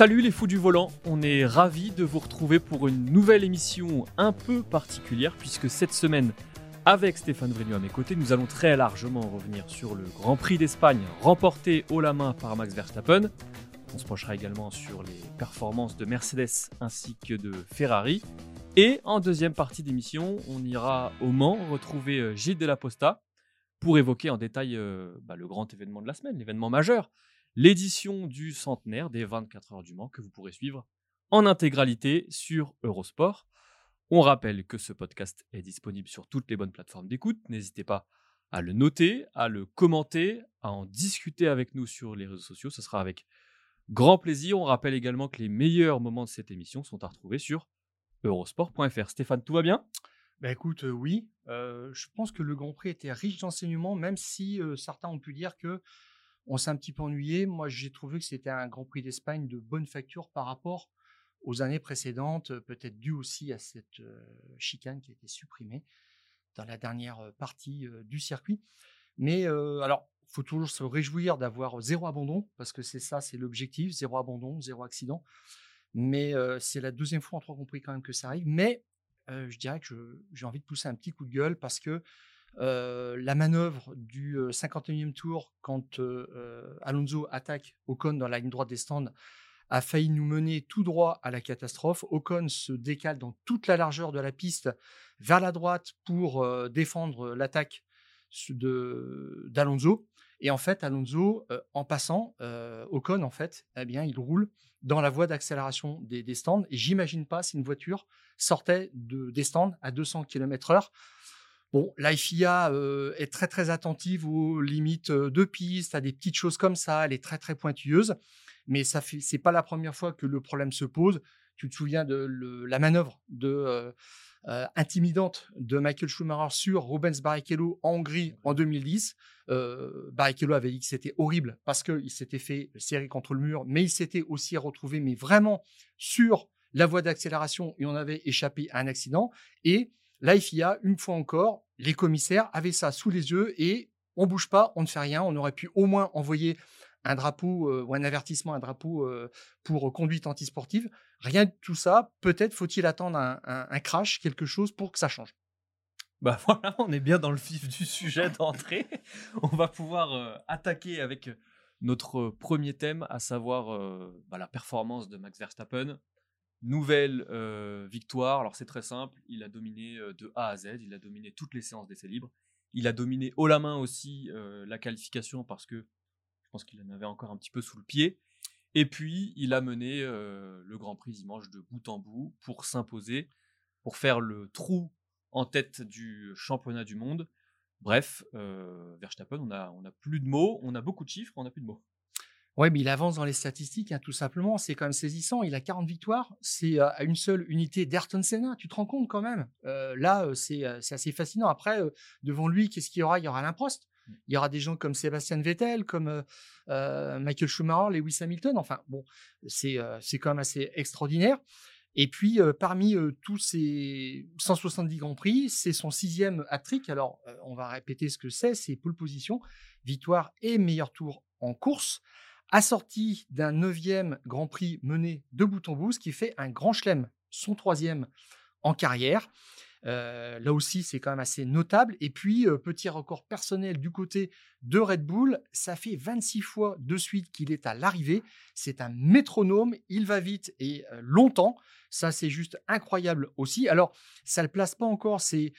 Salut les fous du volant, on est ravis de vous retrouver pour une nouvelle émission un peu particulière puisque cette semaine, avec Stéphane Vrigno à mes côtés, nous allons très largement revenir sur le Grand Prix d'Espagne remporté haut la main par Max Verstappen. On se penchera également sur les performances de Mercedes ainsi que de Ferrari. Et en deuxième partie d'émission, on ira au Mans retrouver euh, Gilles Delaposta pour évoquer en détail euh, bah, le grand événement de la semaine, l'événement majeur, l'édition du centenaire des 24 heures du Mans que vous pourrez suivre en intégralité sur Eurosport. On rappelle que ce podcast est disponible sur toutes les bonnes plateformes d'écoute. N'hésitez pas à le noter, à le commenter, à en discuter avec nous sur les réseaux sociaux. Ce sera avec grand plaisir. On rappelle également que les meilleurs moments de cette émission sont à retrouver sur eurosport.fr. Stéphane, tout va bien? Bah écoute, euh, oui. Euh, je pense que le Grand Prix était riche d'enseignements, même si euh, certains ont pu dire que on s'est un petit peu ennuyé. Moi, j'ai trouvé que c'était un Grand Prix d'Espagne de bonne facture par rapport aux années précédentes, peut-être dû aussi à cette chicane qui a été supprimée dans la dernière partie du circuit. Mais alors, il faut toujours se réjouir d'avoir zéro abandon, parce que c'est ça, c'est l'objectif, zéro abandon, zéro accident. Mais c'est la deuxième fois en trois compris quand même que ça arrive. Mais je dirais que j'ai envie de pousser un petit coup de gueule parce que la manœuvre du 51e tour, quand Alonso attaque Ocon dans la ligne droite des stands, a failli nous mener tout droit à la catastrophe. Ocon se décale dans toute la largeur de la piste vers la droite pour défendre l'attaque d'Alonso. Et en fait, Alonso, en passant, Ocon, en fait, eh bien, il roule dans la voie d'accélération des, stands. Et j'imagine pas si une voiture sortait de, des stands à 200 km/h. Bon, la FIA est très très attentive aux limites de piste, à des petites choses comme ça. Elle est très très pointilleuse, mais ça fait, c'est pas la première fois que le problème se pose. Tu te souviens de la manœuvre de intimidante de Michael Schumacher sur Rubens Barrichello en Hongrie en 2010. Barrichello avait dit que c'était horrible parce qu'il s'était fait serrer contre le mur, mais il s'était aussi retrouvé, mais vraiment sur la voie d'accélération et on avait échappé à un accident. Et la une fois encore, les commissaires avaient ça sous les yeux et on bouge pas, on ne fait rien. On aurait pu au moins envoyer un drapeau euh, ou un avertissement, un drapeau euh, pour conduite antisportive. Rien de tout ça. Peut-être faut-il attendre un, crash, quelque chose pour que ça change. Bah voilà, on est bien dans le vif du sujet d'entrée. on va pouvoir euh, attaquer avec notre premier thème, à savoir bah, la performance de Max Verstappen Nouvelle victoire. Alors c'est très simple. Il a dominé de A à Z. Il a dominé toutes les séances d'essai libre. Il a dominé haut la main aussi la qualification parce que je pense qu'il en avait encore un petit peu sous le pied. Et puis il a mené le Grand Prix dimanche de bout en bout pour s'imposer, pour faire le trou en tête du championnat du monde. Bref, Verstappen, on a, on a plus de mots, on a beaucoup de chiffres, on n'a plus de mots. Oui, mais il avance dans les statistiques, hein, tout simplement. C'est quand même saisissant. Il a 40 victoires. C'est à une seule unité d'Ayrton Senna. Tu te rends compte quand même Là, c'est assez fascinant. Après, devant lui, qu'est-ce qu'il y aura? Il y aura l'imposte. Mmh. Il y aura des gens comme Sébastien Vettel, comme Michael Schumacher, Lewis Hamilton. Enfin, bon, c'est quand même assez extraordinaire. Et puis, parmi tous ces 170 Grands Prix, c'est son sixième hat-trick. Alors, on va répéter ce que c'est. C'est pole position, victoire et meilleur tour en course assorti d'un neuvième Grand Prix mené de bout en bout, ce qui fait un grand chelem, son troisième en carrière. Euh, là aussi, c'est quand même assez notable. Et puis, euh, petit record personnel du côté de Red Bull, ça fait 26 fois de suite qu'il est à l'arrivée. C'est un métronome, il va vite et euh, longtemps. Ça, c'est juste incroyable aussi. Alors, ça ne le place pas encore ces,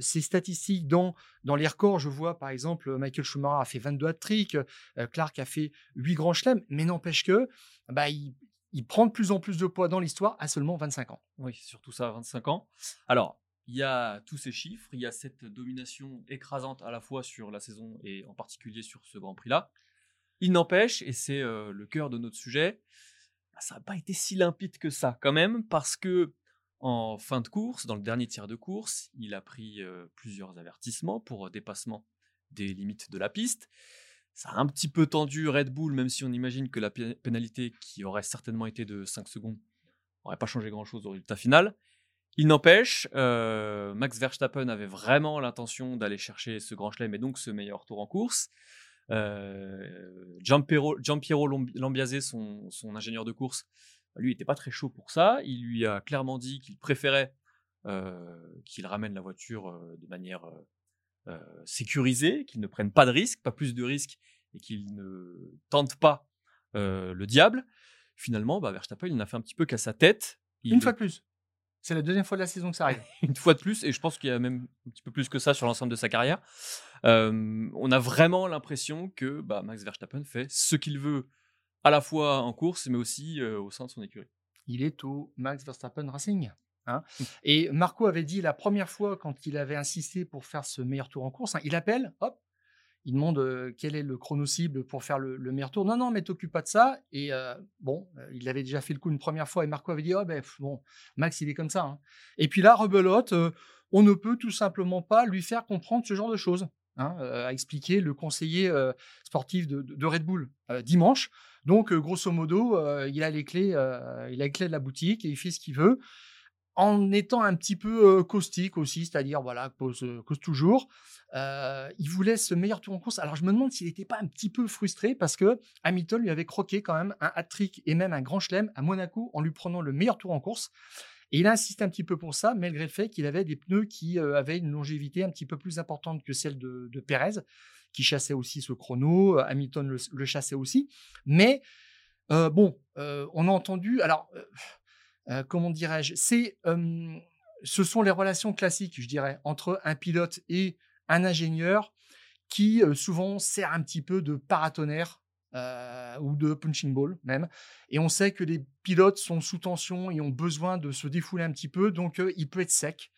statistiques dans, dans les records. Je vois, par exemple, Michael Schumacher a fait 22 hat-tricks, Clark a fait 8 grands chelems, mais n'empêche que bah, il prend de plus en plus de poids dans l'histoire à seulement 25 ans. Oui, surtout ça, 25 ans. Alors, il y a tous ces chiffres, il y a cette domination écrasante à la fois sur la saison et en particulier sur ce Grand Prix-là. Il n'empêche, et c'est le cœur de notre sujet, bah, ça n'a pas été si limpide que ça quand même, parce que en fin de course, dans le dernier tiers de course, il a pris plusieurs avertissements pour dépassement des limites de la piste. Ça a un petit peu tendu Red Bull, même si on imagine que la pénalité, qui aurait certainement été de 5 secondes, n'aurait pas changé grand-chose au résultat final. Il n'empêche, Max Verstappen avait vraiment l'intention d'aller chercher ce grand chelem et donc ce meilleur tour en course. Giampiero, Giampiero Lambiase, son, son, ingénieur de course, lui n'était pas très chaud pour ça. Il lui a clairement dit qu'il préférait qu'il ramène la voiture de manière sécurisée, qu'il ne prenne pas de risques, pas plus de risques, et qu'il ne tente pas le diable. Finalement, bah, Verstappen, il n'a fait un petit peu qu'à sa tête. Une fois de plus. C'est la deuxième fois de la saison que ça arrive. Une fois de plus, et je pense qu'il y a même un petit peu plus que ça sur l'ensemble de sa carrière. on a vraiment l'impression que bah, Max Verstappen fait ce qu'il veut à la fois en course, mais aussi au sein de son écurie. Il est au Max Verstappen Racing. Hein. Mmh. Et Marco avait dit la première fois, quand il avait insisté pour faire ce meilleur tour en course, hein, il appelle, hop, il demande quel est le chrono cible pour faire le, meilleur tour. Non, non, mais t'occupe pas de ça. Et bon, il avait déjà fait le coup une première fois et Marco avait dit, oh ben bon, Max, il est comme ça. Hein. Et puis là, rebelote, on ne peut tout simplement pas lui faire comprendre ce genre de choses. A expliqué le conseiller sportif de, Red Bull dimanche. Donc, grosso modo, il a les clés, il a les clés de la boutique et il fait ce qu'il veut en étant un petit peu caustique aussi, c'est-à-dire voilà, cause, toujours. il voulait ce meilleur tour en course. Alors je me demande s'il n'était pas un petit peu frustré parce que Hamilton lui avait croqué quand même un hat-trick et même un grand chelem à Monaco en lui prenant le meilleur tour en course. Et il a insisté un petit peu pour ça, malgré le fait qu'il avait des pneus qui avaient une longévité un petit peu plus importante que celle de, Perez, qui chassait aussi ce chrono. Hamilton le chassait aussi. Mais bon, on a entendu. Alors comment dirais-je C'est, ce sont les relations classiques, je dirais, entre un pilote et un ingénieur qui souvent sert un petit peu de paratonnerre ou de punching ball même. Et on sait que les pilotes sont sous tension et ont besoin de se défouler un petit peu, donc il peut être sec.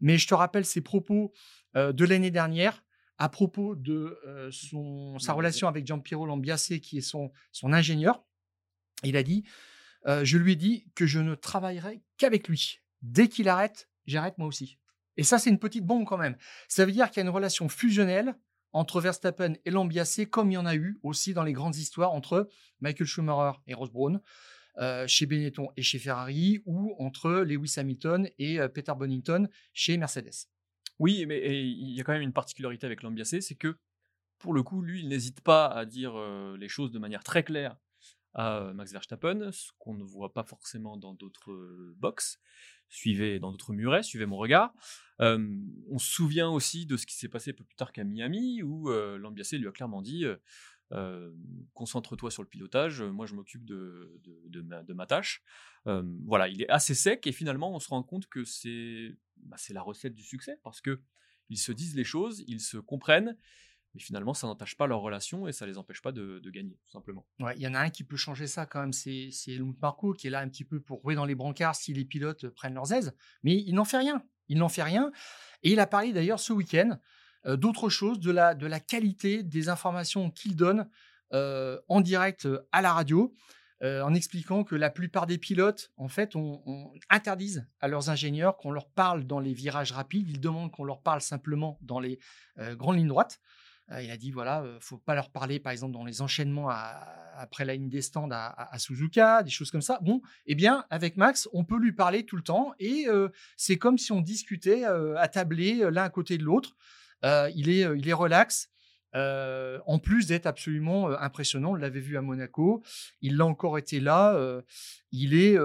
Mais je te rappelle ses propos de l'année dernière à propos de son, sa relation avec Giampiero Lambiase, qui est son, son ingénieur. Il a dit je lui ai dit que je ne travaillerai qu'avec lui. Dès qu'il arrête, j'arrête moi aussi. Et ça, c'est une petite bombe quand même. Ça veut dire qu'il y a une relation fusionnelle entre Verstappen et Lambiase, comme il y en a eu aussi dans les grandes histoires entre Michael Schumacher et Ross Braun, chez Benetton et chez Ferrari, ou entre Lewis Hamilton et Peter Bonington chez Mercedes. Oui, mais il y a quand même une particularité avec Lambiase, c'est que pour le coup, lui, il n'hésite pas à dire les choses de manière très claire Max Verstappen, ce qu'on ne voit pas forcément dans d'autres box. Suivez dans d'autres murets, suivez mon regard. on se souvient aussi de ce qui s'est passé un peu plus tard qu'à Miami, où euh, lui a clairement dit concentre-toi sur le pilotage, moi je m'occupe de, ma, tâche. voilà, il est assez sec et finalement on se rend compte que c'est bah, la recette du succès parce que ils se disent les choses, ils se comprennent mais finalement, ça n'entache pas leur relation et ça les empêche pas de, gagner, tout simplement. Il y en a un qui peut changer ça quand même, c'est Marko qui est là un petit peu pour rouer dans les brancards si les pilotes prennent leurs aises, mais il n'en fait rien. Il n'en fait rien. Et il a parlé d'ailleurs ce week-end euh, d'autre chose, de la, de la qualité des informations qu'il donne euh, en direct euh, à la radio. en expliquant que la plupart des pilotes, en fait, on, interdisent à leurs ingénieurs qu'on leur parle dans les virages rapides. Ils demandent qu'on leur parle simplement dans les grandes lignes droites il a dit voilà, faut pas leur parler, par exemple, dans les enchaînements après la ligne des stands à, Suzuka, des choses comme ça. Bon, eh bien, avec Max, on peut lui parler tout le temps et c'est comme si on discutait à tabler l'un à côté de l'autre. il, est, il est relax. en plus d'être absolument impressionnant, on l'avait vu à Monaco, il l'a encore été là. il est,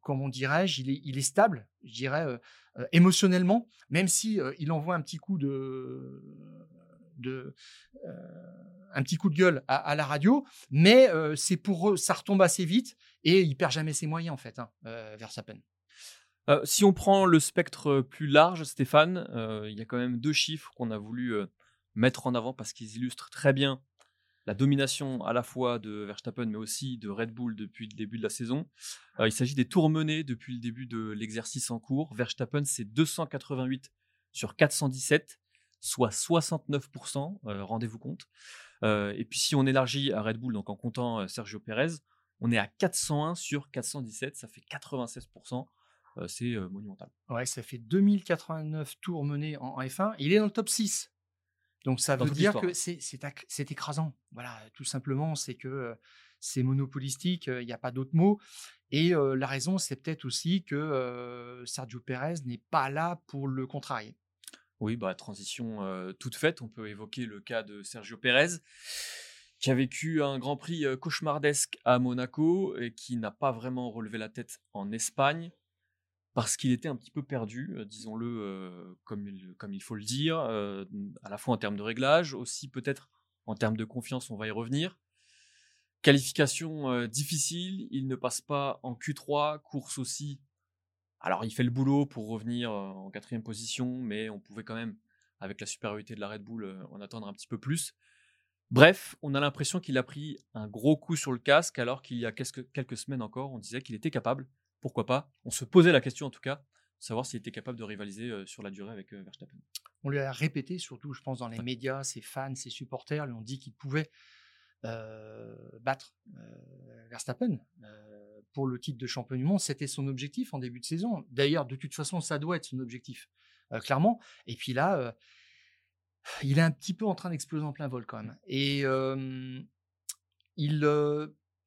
comment dirais-je, il est, il est stable, je dirais, émotionnellement, même si il envoie un petit coup de, de euh, un petit coup de gueule à, la radio, mais euh, c'est pour eux, ça retombe assez vite et il perd jamais ses moyens en fait, hein, euh, Verstappen. si on prend le spectre plus large, Stéphane, il y a quand même deux chiffres qu'on a voulu mettre en avant parce qu'ils illustrent très bien la domination à la fois de Verstappen mais aussi de Red Bull depuis le début de la saison. Il s'agit des tours menés depuis le début de l'exercice en cours. Verstappen, c'est 288 sur 417, soit 69%, euh, rendez-vous compte. Euh, et puis si on élargit à Red Bull, donc en comptant Sergio Perez, on est à 401 sur 417, ça fait 96%. c'est monumental. Ouais, ça fait 2089 tours menés en F1. Il est dans le top 6 donc ça veut dire que c'est écrasant. Voilà, tout simplement, c'est que c'est monopolistique, il n'y a pas d'autre mot. Et la raison, c'est peut-être aussi que Sergio Pérez n'est pas là pour le contrarier. Oui, bah, transition toute faite. On peut évoquer le cas de Sergio Pérez, qui a vécu un Grand Prix cauchemardesque à Monaco et qui n'a pas vraiment relevé la tête en Espagne parce qu'il était un petit peu perdu, disons-le comme, comme il faut le dire, à la fois en termes de réglage, aussi peut-être en termes de confiance, on va y revenir. Qualification difficile, il ne passe pas en Q3, course aussi. Alors il fait le boulot pour revenir en quatrième position, mais on pouvait quand même, avec la supériorité de la Red Bull, en attendre un petit peu plus. Bref, on a l'impression qu'il a pris un gros coup sur le casque, alors qu'il y a quelques semaines encore, on disait qu'il était capable pourquoi pas? On se posait la question en tout cas, de savoir s'il était capable de rivaliser sur la durée avec Verstappen. On lui a répété, surtout, je pense, dans les médias, ses fans, ses supporters lui ont dit qu'il pouvait battre Verstappen pour le titre de champion du monde. C'était son objectif en début de saison. D'ailleurs, de toute façon, ça doit être son objectif, clairement. Et puis là, il est un petit peu en train d'exploser en plein vol quand même. Et il,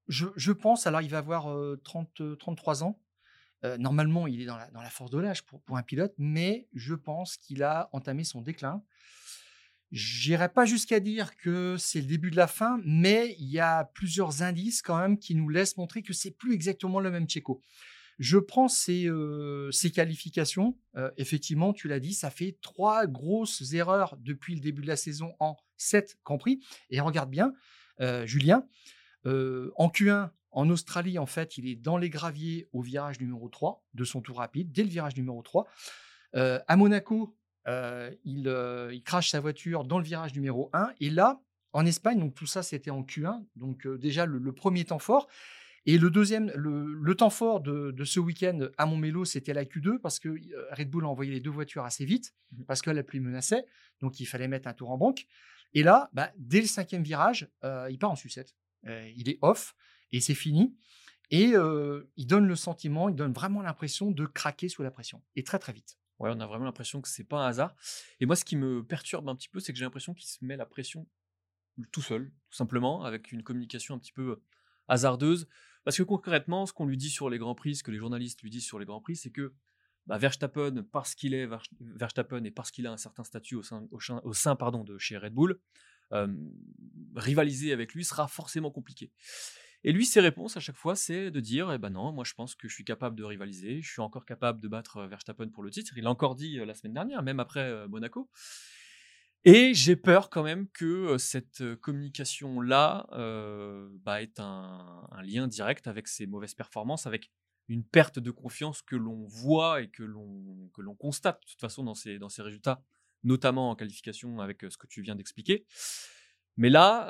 je, pense, alors il va avoir 30, 33 ans. normalement, il est dans la, force de l'âge pour, un pilote, mais je pense qu'il a entamé son déclin. J'irai pas jusqu'à dire que c'est le début de la fin, mais il y a plusieurs indices quand même qui nous laissent montrer que c'est plus exactement le même Checo. Je prends ces, qualifications. effectivement, tu l'as dit, ça fait trois grosses erreurs depuis le début de la saison en sept Grands Prix. Et regarde bien, Julien, en Q1, en Australie, en fait, il est dans les graviers au virage numéro 3 de son tour rapide, dès le virage numéro 3. à Monaco, il, crache sa voiture dans le virage numéro 1. Et là, en Espagne, donc tout ça, c'était en Q1, donc déjà le, premier temps fort. Et le deuxième, le, temps fort de, ce week-end à Montmélo, c'était la Q2 parce que Red Bull a envoyé les deux voitures assez vite mmh parce que la pluie menaçait, donc il fallait mettre un tour en banque. Et là, bah, dès le cinquième virage, il part en sucette il est off et c'est fini. Et il donne le sentiment, il donne vraiment l'impression de craquer sous la pression. Et très très vite. Ouais, on a vraiment l'impression que c'est pas un hasard. Et moi, ce qui me perturbe un petit peu, c'est que j'ai l'impression qu'il se met la pression tout seul, tout simplement, avec une communication un petit peu hasardeuse. Parce que concrètement, ce qu'on lui dit sur les grands prix, ce que les journalistes lui disent sur les grands prix, c'est que bah, Verstappen, parce qu'il est Verstappen et parce qu'il a un certain statut au sein, de chez Red Bull, rivaliser avec lui sera forcément compliqué. Et lui, ses réponses à chaque fois, c'est de dire Eh ben non, moi je pense que je suis capable de rivaliser, je suis encore capable de battre Verstappen pour le titre. Il l'a encore dit la semaine dernière, même après Monaco. Et j'ai peur quand même que cette communication-là bah, ait un, lien direct avec ses mauvaises performances, avec une perte de confiance que l'on voit et que l'on constate de toute façon dans ces, dans ces résultats notamment en qualification avec ce que tu viens d'expliquer. Mais là,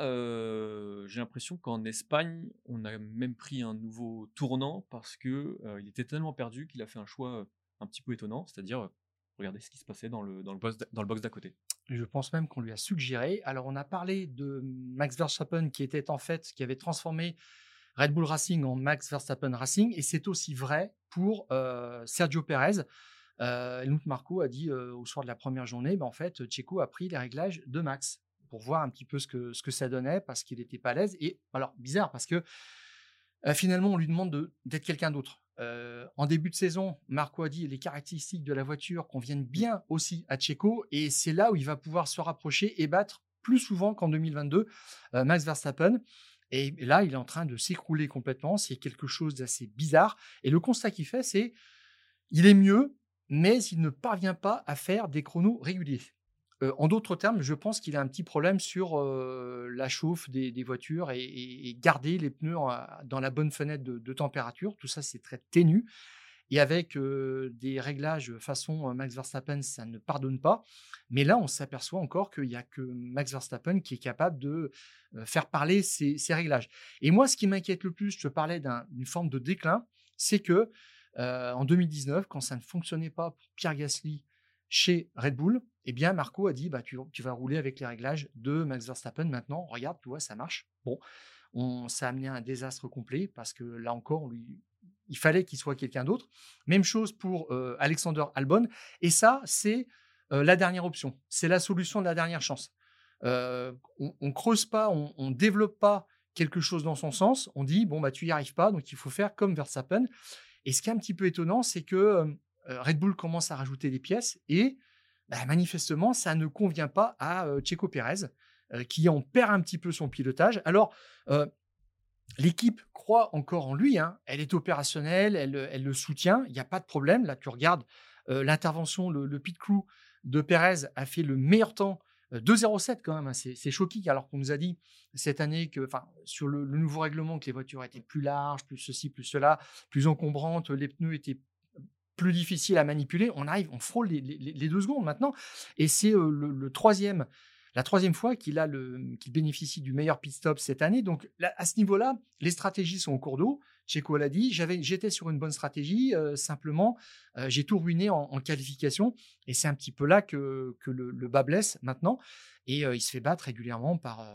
j'ai l'impression qu'en Espagne, on a même pris un nouveau tournant parce que il était tellement perdu qu'il a fait un choix un petit peu étonnant, c'est-à-dire regarder ce qui se passait dans le, dans le box, dans le box d'à côté. Je pense même qu'on lui a suggéré. Alors, on a parlé de Max Verstappen qui était en fait, qui avait transformé Red Bull Racing en Max Verstappen Racing, et c'est aussi vrai pour Sergio Perez. Euh, Marco a dit au soir de la première journée, ben, en fait, Checo a pris les réglages de Max pour voir un petit peu ce que, ce que ça donnait parce qu'il n'était pas à l'aise. Et alors, bizarre parce que finalement, on lui demande d'être quelqu'un d'autre. en début de saison, Marco a dit les caractéristiques de la voiture conviennent bien aussi à Checo et c'est là où il va pouvoir se rapprocher et battre plus souvent qu'en 2022 Max Verstappen. Et là, il est en train de s'écrouler complètement. C'est quelque chose d'assez bizarre. Et le constat qu'il fait, c'est il est mieux, mais il ne parvient pas à faire des chronos réguliers. En d'autres termes, je pense qu'il a un petit problème sur la chauffe des, voitures et, garder les pneus dans la bonne fenêtre de, température. Tout ça, c'est très ténu. Et avec des réglages façon Max Verstappen, ça ne pardonne pas. Mais là, on s'aperçoit encore qu'il n'y a que Max Verstappen qui est capable de faire parler ces, réglages. Et moi, ce qui m'inquiète le plus, je parlais d'une forme de déclin, c'est que en 2019, quand ça ne fonctionnait pas pour Pierre Gasly chez Red Bull, eh bien, Marco a dit bah, tu, vas rouler avec les réglages de Max Verstappen maintenant. Regarde, tu vois, ça marche. Bon, on, ça a amené un désastre complet parce que là encore, il fallait qu'il soit quelqu'un d'autre. Même chose pour euh, Alexander Albon. Et ça, c'est euh, la dernière option. C'est la solution de la dernière chance. Euh, on, ne creuse pas, on, ne développe pas quelque chose dans son sens. On dit bon bah tu y arrives pas, donc il faut faire comme Verstappen. Et ce qui est un petit peu étonnant, c'est que Red Bull commence à rajouter des pièces et bah, manifestement ça ne convient pas à Checo Pérez qui en perd un petit peu son pilotage. Alors L'équipe croit encore en lui, hein. elle est opérationnelle, elle, le soutient, il n'y a pas de problème. Là, tu regardes euh, l'intervention, le, pit crew de Perez a fait le meilleur temps, 2,07 euh, quand même, hein. c'est choquant, alors qu'on nous a dit cette année que, sur le, nouveau règlement, que les voitures étaient plus larges, plus ceci, plus cela, plus encombrantes, les pneus étaient plus difficiles à manipuler. On arrive, on frôle les, deux secondes maintenant, et c'est euh, le, troisième la troisième fois qu'il a qu'il bénéficie du meilleur pit stop cette année. Donc à ce niveau-là, les stratégies sont au cours d'eau. Checo l'a dit, j'avais, j'étais sur une bonne stratégie. Euh, simplement, euh, j'ai tout ruiné en, qualification, et c'est un petit peu là que, le, bas blesse maintenant. Et il se fait battre régulièrement par,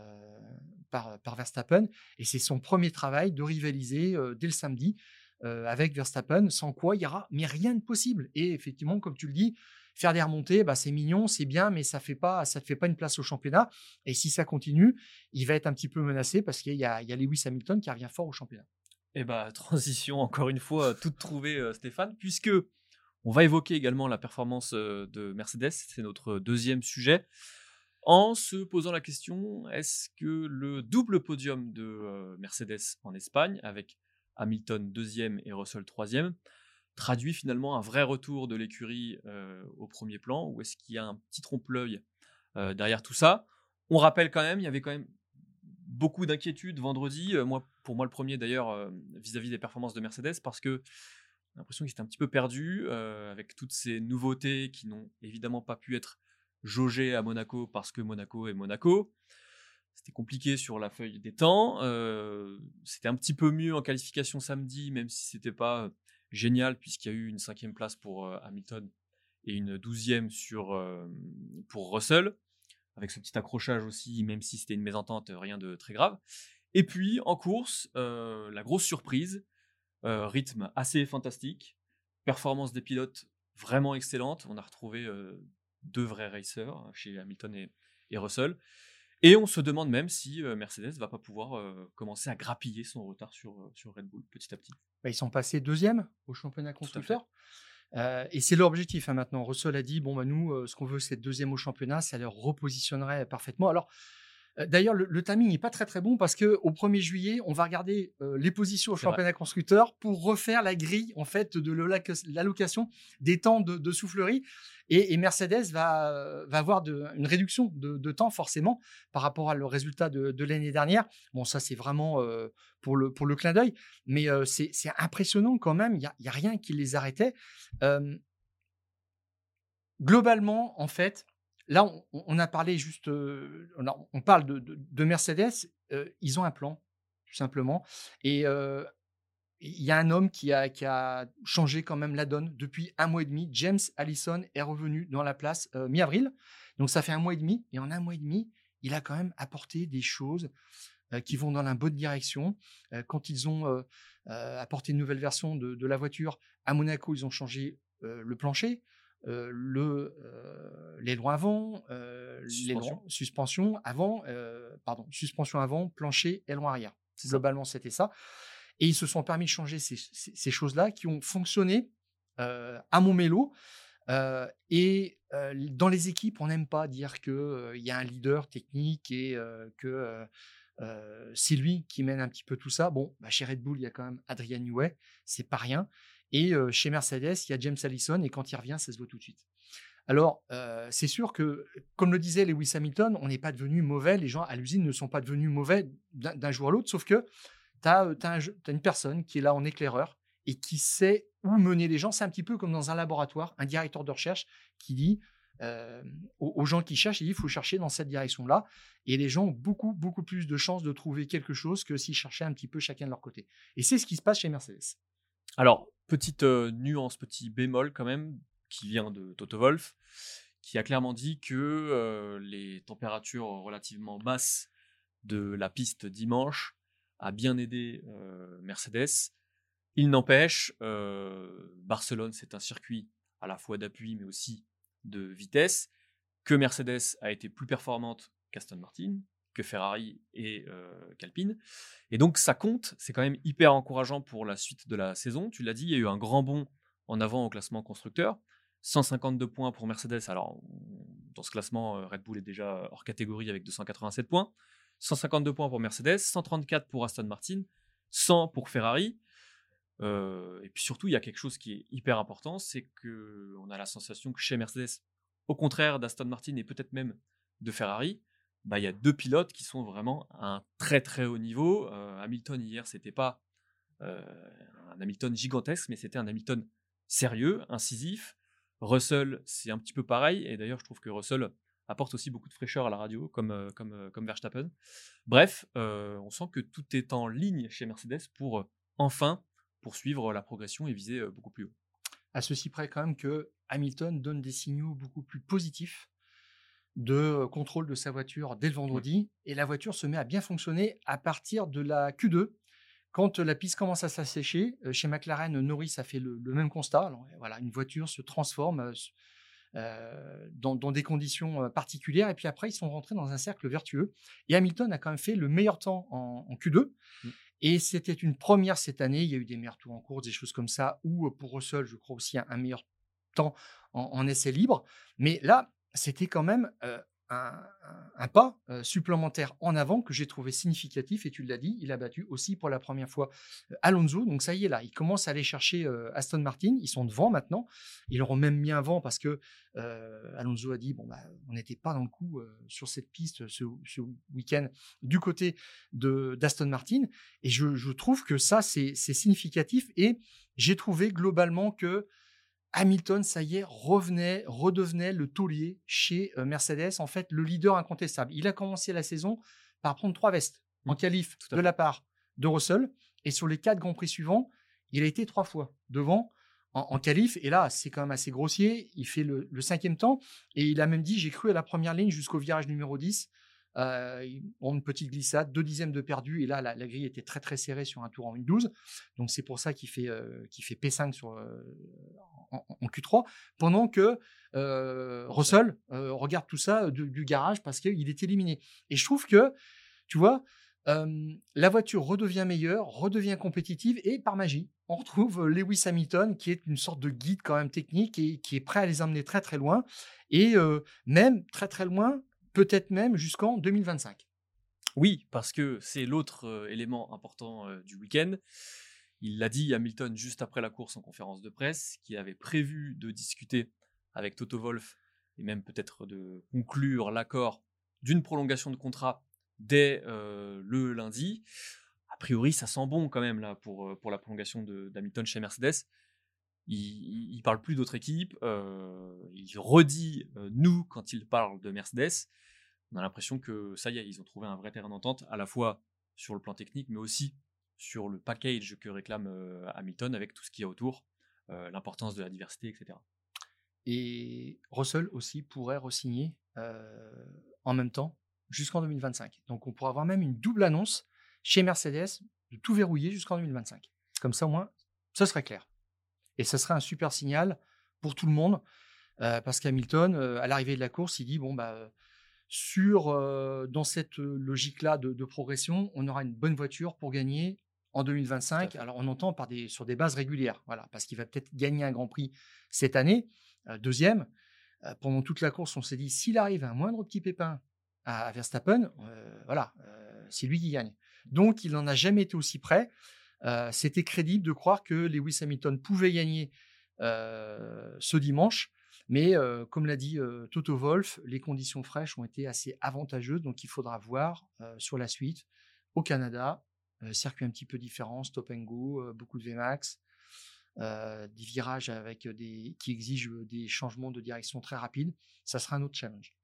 par, par Verstappen. Et c'est son premier travail de rivaliser dès le samedi avec Verstappen, sans quoi il y aura mais rien de possible. Et effectivement, comme tu le dis, Faire des remontées, bah, c'est mignon, c'est bien, mais ça ne fait pas une place au championnat. Et si ça continue, il va être un petit peu menacé parce qu'il y, a, Lewis Hamilton qui revient fort au championnat. Et eh bah, transition encore une fois toute trouvée, euh, Stéphane, puisque on va évoquer également la performance euh, de Mercedes, c'est notre deuxième sujet, en se posant la question est-ce que le double podium de euh, Mercedes en Espagne, avec Hamilton deuxième et Russell troisième, traduit finalement un vrai retour de l'écurie euh, au premier plan ou est-ce qu'il y a un petit trompe-l'œil euh, derrière tout ça? On rappelle quand même, il y avait quand même beaucoup d'inquiétudes vendredi, euh, moi, pour moi le premier d'ailleurs vis-à-vis des performances de Mercedes parce que j'ai l'impression qu'ils étaient un petit peu perdus avec toutes ces nouveautés qui n'ont évidemment pas pu être jaugées à Monaco parce que Monaco est Monaco. C'était compliqué sur la feuille des temps. c'était un petit peu mieux en qualification samedi, même si c'était pas génial puisqu'il y a eu une cinquième place pour euh, Hamilton et une douzième sur, euh, pour Russell, avec ce petit accrochage aussi, même si c'était une mésentente, rien de très grave. Et puis en course, euh, la grosse surprise, rythme assez fantastique, performance des pilotes vraiment excellente. On a retrouvé deux vrais racers chez Hamilton et, et Russell. Et on se demande même si Mercedes va pas pouvoir commencer à grappiller son retard sur, sur Red Bull petit à petit. Bah, ils sont passés deuxième au championnat constructeur. et c'est l'objectif hein, maintenant. Russell a dit bon, bah, nous, ce qu'on veut, c'est deuxième au championnat. Ça leur repositionnerait parfaitement. Alors, D'ailleurs, le, timing n'est pas très très bon parce que au 1er juillet, on va regarder les positions au championnat constructeur pour refaire la grille en fait de l'allocation des temps de, soufflerie. Et, Mercedes va, va avoir une réduction de, temps forcément par rapport à le résultat de, l'année dernière. Bon, ça c'est vraiment pour, le, pour le clin d'œil, mais c'est impressionnant quand même. Il n'y a, a, rien qui les arrêtait. globalement, en fait, Là, on, a parlé juste, on, parle de, Mercedes, ils ont un plan, tout simplement. Et il y a un homme qui a, changé quand même la donne depuis un mois et demi. James Allison est revenu dans la place mi-avril. Donc ça fait un mois et demi. Et en un mois et demi, il a quand même apporté des choses qui vont dans la bonne direction. quand ils ont apporté une nouvelle version de, la voiture à Monaco, ils ont changé le plancher. Euh, le, euh, l'aileron avant, euh, suspension. suspension avant, pardon, suspension avant, plancher, aileron arrière. Globalement, c'était ça. Et ils se sont permis de changer ces, choses-là qui ont fonctionné à mon mélo. et dans les équipes, on n'aime pas dire qu'il y a un leader technique et que c'est lui qui mène un petit peu tout ça. Bon, bah, chez Red Bull, il y a quand même Adrian Newey, c'est pas rien. Et chez Mercedes, il y a James Allison, et quand il revient, ça se voit tout de suite. Alors, c'est sûr que, comme le disait Lewis Hamilton, on n'est pas devenu mauvais, les gens à l'usine ne sont pas devenus mauvais d'un jour à l'autre, sauf que tu as, une personne qui est là en éclaireur et qui sait où mener les gens. C'est un petit peu comme dans un laboratoire, un directeur de recherche qui dit euh, aux, gens qui cherchent, il dit il faut chercher dans cette direction-là. Et les gens ont beaucoup, beaucoup plus de chances de trouver quelque chose que s'ils cherchaient un petit peu chacun de leur côté. Et c'est ce qui se passe chez Mercedes. Alors, petite euh, nuance, petit bémol quand même, qui vient de Toto Wolf, qui a clairement dit que euh, les températures relativement basses de la piste dimanche a bien aidé Mercedes. Il n'empêche, Barcelone, c'est un circuit à la fois d'appui, mais aussi de vitesse, que Mercedes a été plus performante qu'Aston Martin, que Ferrari et euh, qu'Alpine. Et donc ça compte, c'est quand même hyper encourageant pour la suite de la saison. Tu l'as dit, il y a eu un grand bond en avant au classement constructeur. 152 points pour Mercedes. Alors, dans ce classement, euh, Red Bull est déjà hors catégorie avec 287 points. 152 points pour Mercedes, 134 pour Aston Martin, 100 pour Ferrari. Euh, et puis surtout, il y a quelque chose qui est hyper important, c'est qu'on a la sensation que chez Mercedes, au contraire d'Aston Martin et peut-être même de Ferrari, bah, il y a deux pilotes qui sont vraiment à un très très haut niveau. Euh, Hamilton hier, c'était pas euh, un Hamilton gigantesque, mais c'était un Hamilton sérieux, incisif. Russell, c'est un petit peu pareil, et d'ailleurs, je trouve que Russell apporte aussi beaucoup de fraîcheur à la radio, comme, comme, comme Verstappen. Bref, on sent que tout est en ligne chez Mercedes pour enfin poursuivre la progression et viser beaucoup plus haut. À ceci près quand même que Hamilton donne des signaux beaucoup plus positifs de contrôle de sa voiture dès le vendredi et la voiture se met à bien fonctionner à partir de la Q2 quand la piste commence à s'assécher. Chez McLaren, Norris a fait le, même constat. voilà, une voiture se transforme dans, des conditions particulières et puis après ils sont rentrés dans un cercle vertueux et Hamilton a quand même fait le meilleur temps en, Q2 et c'était une première cette année. Il y a eu des meilleurs tours en course, des choses comme ça, ou pour Russell, je crois aussi un, meilleur temps en, essai libre. Mais là, c'était quand même un, pas supplémentaire en avant que j'ai trouvé significatif. Et tu l'as dit, il a battu aussi pour la première fois Alonso. Donc ça y est, là, il commence à aller chercher Aston Martin. Ils sont devant maintenant. Ils auront même mis un vent parce que Alonso a dit bon, bah, on n'était pas dans le coup sur cette piste ce, week-end du côté d'Aston Martin. Et je, je, trouve que ça, c'est significatif. Et j'ai trouvé globalement que Hamilton, ça y est, revenait, redevenait le taulier chez euh, Mercedes, en fait, le leader incontestable. Il a commencé la saison par prendre trois vestes en mmh. qualif de la part de Russell, et sur les quatre Grands Prix suivants, il a été trois fois devant en, qualif, et là, c'est quand même assez grossier. Il fait le, le, cinquième temps, et il a même dit J'ai cru à la première ligne jusqu'au virage numéro 10. Euh, une petite glissade, deux dixièmes de perdu, et là, la, grille était très très serrée sur un tour en 1-12. Donc c'est pour ça qu'il fait, euh, fait P5 sur, en, Q3, pendant que Russell regarde tout ça du, garage parce qu'il est éliminé. Et je trouve que, tu vois, la voiture redevient meilleure, redevient compétitive, et par magie, on retrouve Lewis Hamilton, qui est une sorte de guide quand même technique et qui est prêt à les emmener très très loin, et même très très loin peut-être même jusqu'en 2025. Oui, parce que c'est l'autre euh, élément important euh, du week-end. Il l'a dit Hamilton juste après la course en conférence de presse, qu'il avait prévu de discuter avec Toto Wolff et même peut-être de conclure l'accord d'une prolongation de contrat dès euh, le lundi. A priori, ça sent bon quand même là pour, pour la prolongation d'Hamilton chez Mercedes. Il, ne parle plus d'autres équipes. il redit nous quand il parle de Mercedes on a l'impression que ça y est, ils ont trouvé un vrai terrain d'entente, à la fois sur le plan technique, mais aussi sur le package que réclame euh, Hamilton avec tout ce qu'il y a autour, euh, l'importance de la diversité, etc. Et Russell aussi pourrait re-signer euh, en même temps jusqu'en 2025. Donc on pourrait avoir même une double annonce chez Mercedes de tout verrouiller jusqu'en 2025. Comme ça au moins, ce serait clair. Et ce serait un super signal pour tout le monde, parce qu'Hamilton, à l'arrivée de la course, il dit, bon, bah sur, dans cette logique-là de, progression, on aura une bonne voiture pour gagner en 2025. Alors, on entend par des, sur des bases régulières, voilà, parce qu'il va peut-être gagner un Grand Prix cette année. deuxième, pendant toute la course, on s'est dit s'il arrive un moindre petit pépin à, Verstappen, voilà, c'est lui qui gagne. Donc, il n'en a jamais été aussi près. C'était crédible de croire que Lewis Hamilton pouvait gagner ce dimanche. Mais comme l'a dit Toto Wolf, les conditions fraîches ont été assez avantageuses, donc il faudra voir sur la suite au Canada, circuit un petit peu différent, stop and go, beaucoup de Vmax. des virages avec des, qui exigent des changements de direction très rapides, ça sera un autre challenge.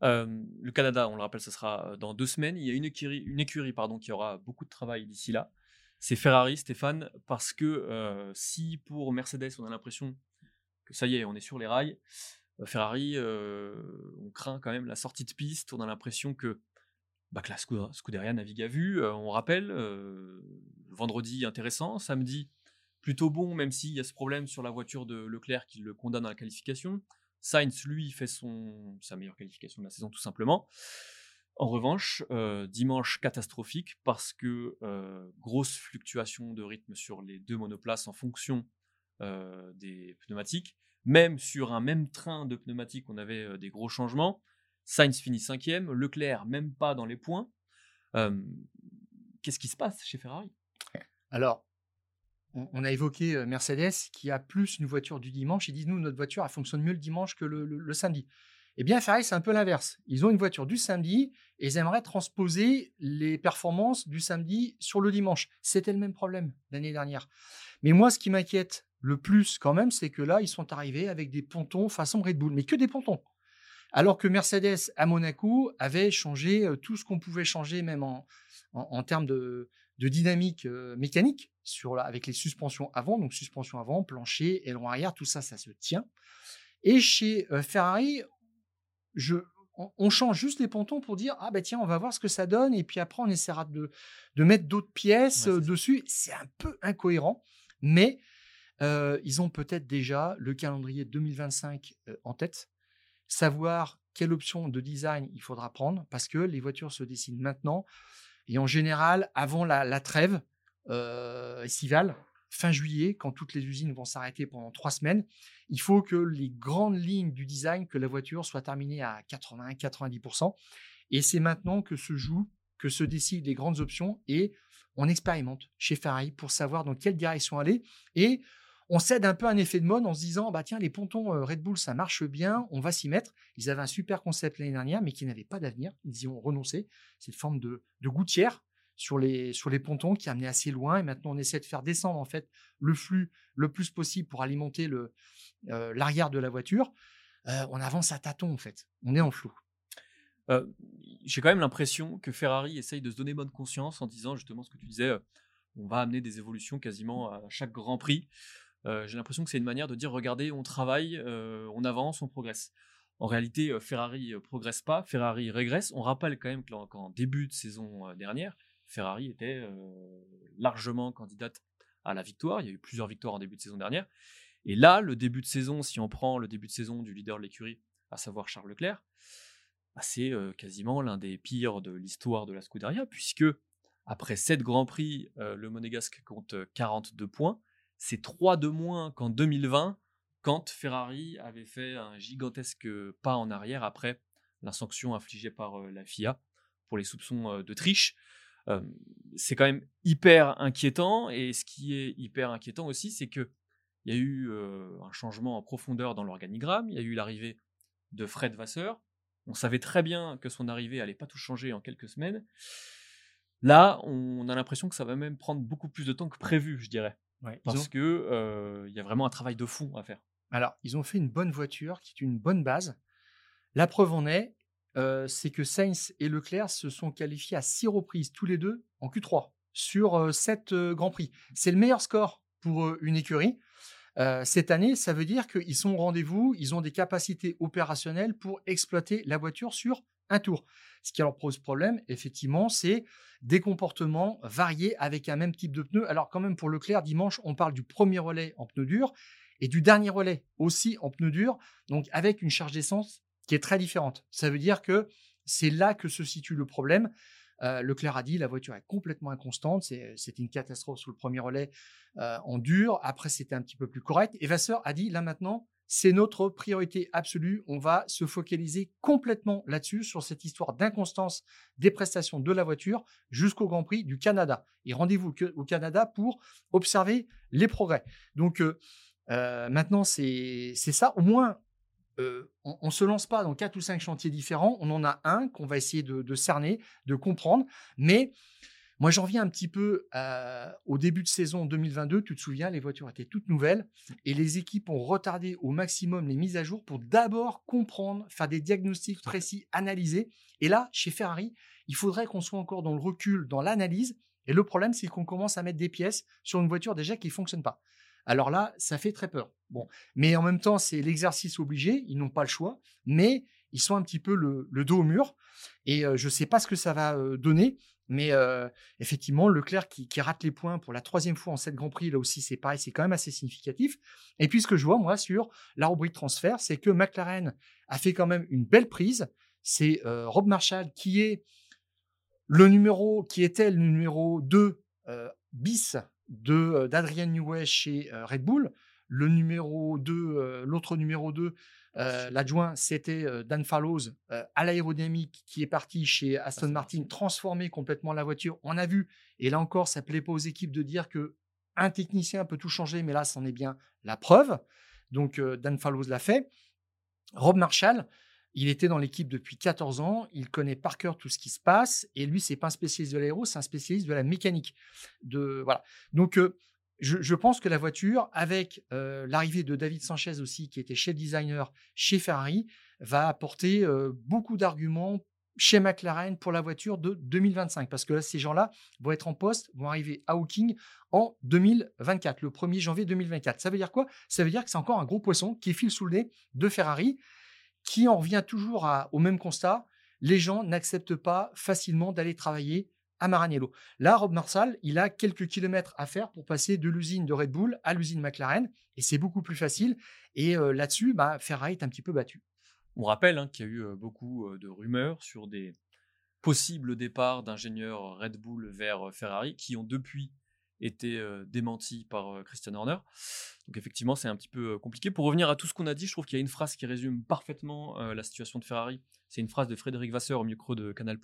le Canada, on le rappelle, ça sera dans deux semaines. Il y a une écurie, une écurie pardon, qui aura beaucoup de travail d'ici là. C'est Ferrari, Stéphane, parce que si pour Mercedes, on a l'impression que ça y est, on est sur les rails, Ferrari, on craint quand même la sortie de piste. On a l'impression que bah, que la Scuderia navigue à vue. on rappelle, vendredi intéressant, samedi plutôt bon, même s'il y a ce problème sur la voiture de Leclerc qui le condamne à la qualification. Sainz, lui, fait son, sa meilleure qualification de la saison tout simplement. En revanche, dimanche catastrophique parce que grosse fluctuation de rythme sur les deux monoplaces en fonction des pneumatiques. Même sur un même train de pneumatiques, on avait des gros changements. Sainz finit cinquième, Leclerc même pas dans les points. Qu'est-ce qui se passe chez Ferrari? Alors, on, a évoqué Mercedes qui a plus une voiture du dimanche. Ils disent nous, notre voiture, fonctionne mieux le dimanche que le, samedi. Eh bien, Ferrari, c'est un peu l'inverse. Ils ont une voiture du samedi et ils aimeraient transposer les performances du samedi sur le dimanche. C'était le même problème l'année dernière. Mais moi, ce qui m'inquiète le plus quand même, c'est que là, ils sont arrivés avec des pontons façon Red Bull, mais que des pontons. Alors que Mercedes à Monaco avait changé tout ce qu'on pouvait changer, même en, termes de, dynamique mécanique, sur avec les suspensions avant, donc suspension avant, plancher, aileron arrière, tout ça, ça se tient. Et chez Ferrari, je, on, change juste les pontons pour dire ah ben tiens on va voir ce que ça donne et puis après on essaiera de, de mettre d'autres pièces dessus. C'est un peu incohérent, mais ils ont peut-être déjà le calendrier 2025 en tête savoir quelle option de design il faudra prendre parce que les voitures se dessinent maintenant et en général avant la, trêve euh, estivale, fin juillet, quand toutes les usines vont s'arrêter pendant trois semaines, il faut que les grandes lignes du design, que la voiture soit terminée à 80-90%. Et c'est maintenant que se joue, que se décident les grandes options et on expérimente chez Ferrari pour savoir dans quelle direction aller. Et on cède un peu un effet de mode en se disant bah tiens les pontons Red Bull ça marche bien, on va s'y mettre. Ils avaient un super concept l'année dernière mais qui n'avait pas d'avenir, ils y ont renoncé. C'est une forme de, gouttière sur les, sur les pontons qui amenait assez loin et maintenant on essaie de faire descendre en fait le flux le plus possible pour alimenter le l'arrière de la voiture. on avance à tâtons en fait, on est en flou. J'ai quand même l'impression que Ferrari essaye de se donner bonne conscience en disant justement ce que tu disais, on va amener des évolutions quasiment à chaque Grand Prix j'ai l'impression que c'est une manière de dire regardez, on travaille, on avance, on progresse. En réalité, Ferrari progresse pas, Ferrari régresse. On rappelle quand même qu'en début de saison dernière, Ferrari était largement candidate à la victoire. Il y a eu plusieurs victoires en début de saison dernière. Et là, le début de saison, si on prend le début de saison du leader de l'écurie, à savoir Charles Leclerc, bah, c'est quasiment l'un des pires de l'histoire de la Scuderia, puisque après 7 Grands Prix, le Monégasque compte 42 points c'est 3 de moins qu'en 2020, quand Ferrari avait fait un gigantesque pas en arrière après la sanction infligée par la FIA pour les soupçons de triche. C'est quand même hyper inquiétant, et ce qui est hyper inquiétant aussi, c'est que il y a eu un changement en profondeur dans l'organigramme, il y a eu l'arrivée de Fred Vasseur. On savait très bien que son arrivée allait pas tout changer en quelques semaines. Là, on a l'impression que ça va même prendre beaucoup plus de temps que prévu, je dirais parce que il y a vraiment un travail de fond à faire. Alors, ils ont fait une bonne voiture qui est une bonne base. La preuve en est, c'est que Sainz et Leclerc se sont qualifiés à six reprises tous les deux en Q3 sur sept Grands Prix. C'est le meilleur score pour une écurie. cette année, ça veut dire qu'ils sont au rendez-vous, ils ont des capacités opérationnelles pour exploiter la voiture sur un tour. Ce qui leur pose problème, effectivement, c'est des comportements variés avec un même type de pneu. Alors quand même pour Leclerc, dimanche, on parle du premier relais en pneu dur et du dernier relais aussi en pneu dur, donc avec une charge d'essence qui est très différente. Ça veut dire que c'est là que se situe le problème. Euh, Leclerc a dit la voiture est complètement inconstante, c'est une catastrophe sous le premier relais euh, en dur. Après, c'était un petit peu plus correct. Et Vasseur a dit là maintenant, c'est notre priorité absolue. On va se focaliser complètement là-dessus, sur cette histoire d'inconstance des prestations de la voiture jusqu'au Grand Prix du Canada. Et rendez-vous au Canada pour observer les progrès. Donc euh, euh, maintenant, c'est ça. Au moins, euh, on ne se lance pas dans quatre ou cinq chantiers différents. On en a un qu'on va essayer de, de cerner, de comprendre. Mais Moi, j'en viens un petit peu au début de saison 2022. Tu te souviens, les voitures étaient toutes nouvelles et les équipes ont retardé au maximum les mises à jour pour d'abord comprendre, faire des diagnostics précis, analyser. Et là, chez Ferrari, il faudrait qu'on soit encore dans le recul, dans l'analyse. Et le problème, c'est qu'on commence à mettre des pièces sur une voiture déjà qui ne fonctionne pas. Alors là, ça fait très peur. Bon, mais en même temps, c'est l'exercice obligé. Ils n'ont pas le choix, mais ils sont un petit peu le, dos au mur. Et je ne sais pas ce que ça va donner. Mais effectivement, Leclerc qui, rate les points pour la troisième fois en sept Grand Prix, là aussi c'est pareil, c'est quand même assez significatif. Et puis ce que je vois moi sur la rubrique transfert, c'est que McLaren a fait quand même une belle prise. C'est Rob Marshall qui est le numéro, qui était le numéro 2 bis de d'Adrian Newey chez Red Bull. Le numéro 2, l'autre numéro 2, euh, l'adjoint, c'était Dan Fallows à l'aérodynamique qui est parti chez Aston Martin, transformer complètement la voiture. On a vu, et là encore, ça plaît pas aux équipes de dire que un technicien peut tout changer, mais là, c'en est bien la preuve. Donc, Dan Fallows l'a fait. Rob Marshall, il était dans l'équipe depuis 14 ans, il connaît par cœur tout ce qui se passe, et lui, c'est pas un spécialiste de l'aéro, c'est un spécialiste de la mécanique. De, voilà. Donc, je, pense que la voiture, avec euh, l'arrivée de David Sanchez aussi, qui était chef designer chez Ferrari, va apporter euh, beaucoup d'arguments chez McLaren pour la voiture de 2025. Parce que ces gens-là vont être en poste, vont arriver à Hawking en 2024, le 1er janvier 2024. Ça veut dire quoi? Ça veut dire que c'est encore un gros poisson qui file sous le nez de Ferrari, qui en revient toujours au même constat. Les gens n'acceptent pas facilement d'aller travailler à Maranello. Là, Rob Marsal, il a quelques kilomètres à faire pour passer de l'usine de Red Bull à l'usine McLaren, et c'est beaucoup plus facile. Et euh, là-dessus, bah, Ferrari est un petit peu battu. On rappelle hein, qu'il y a eu euh, beaucoup euh, de rumeurs sur des possibles départs d'ingénieurs Red Bull vers Ferrari, qui ont depuis été démentis par Christian Horner. Donc effectivement, c'est un petit peu compliqué. Pour revenir à tout ce qu'on a dit, je trouve qu'il y a une phrase qui résume parfaitement la situation de Ferrari. C'est une phrase de Frédéric Vasseur au micro de Canal+,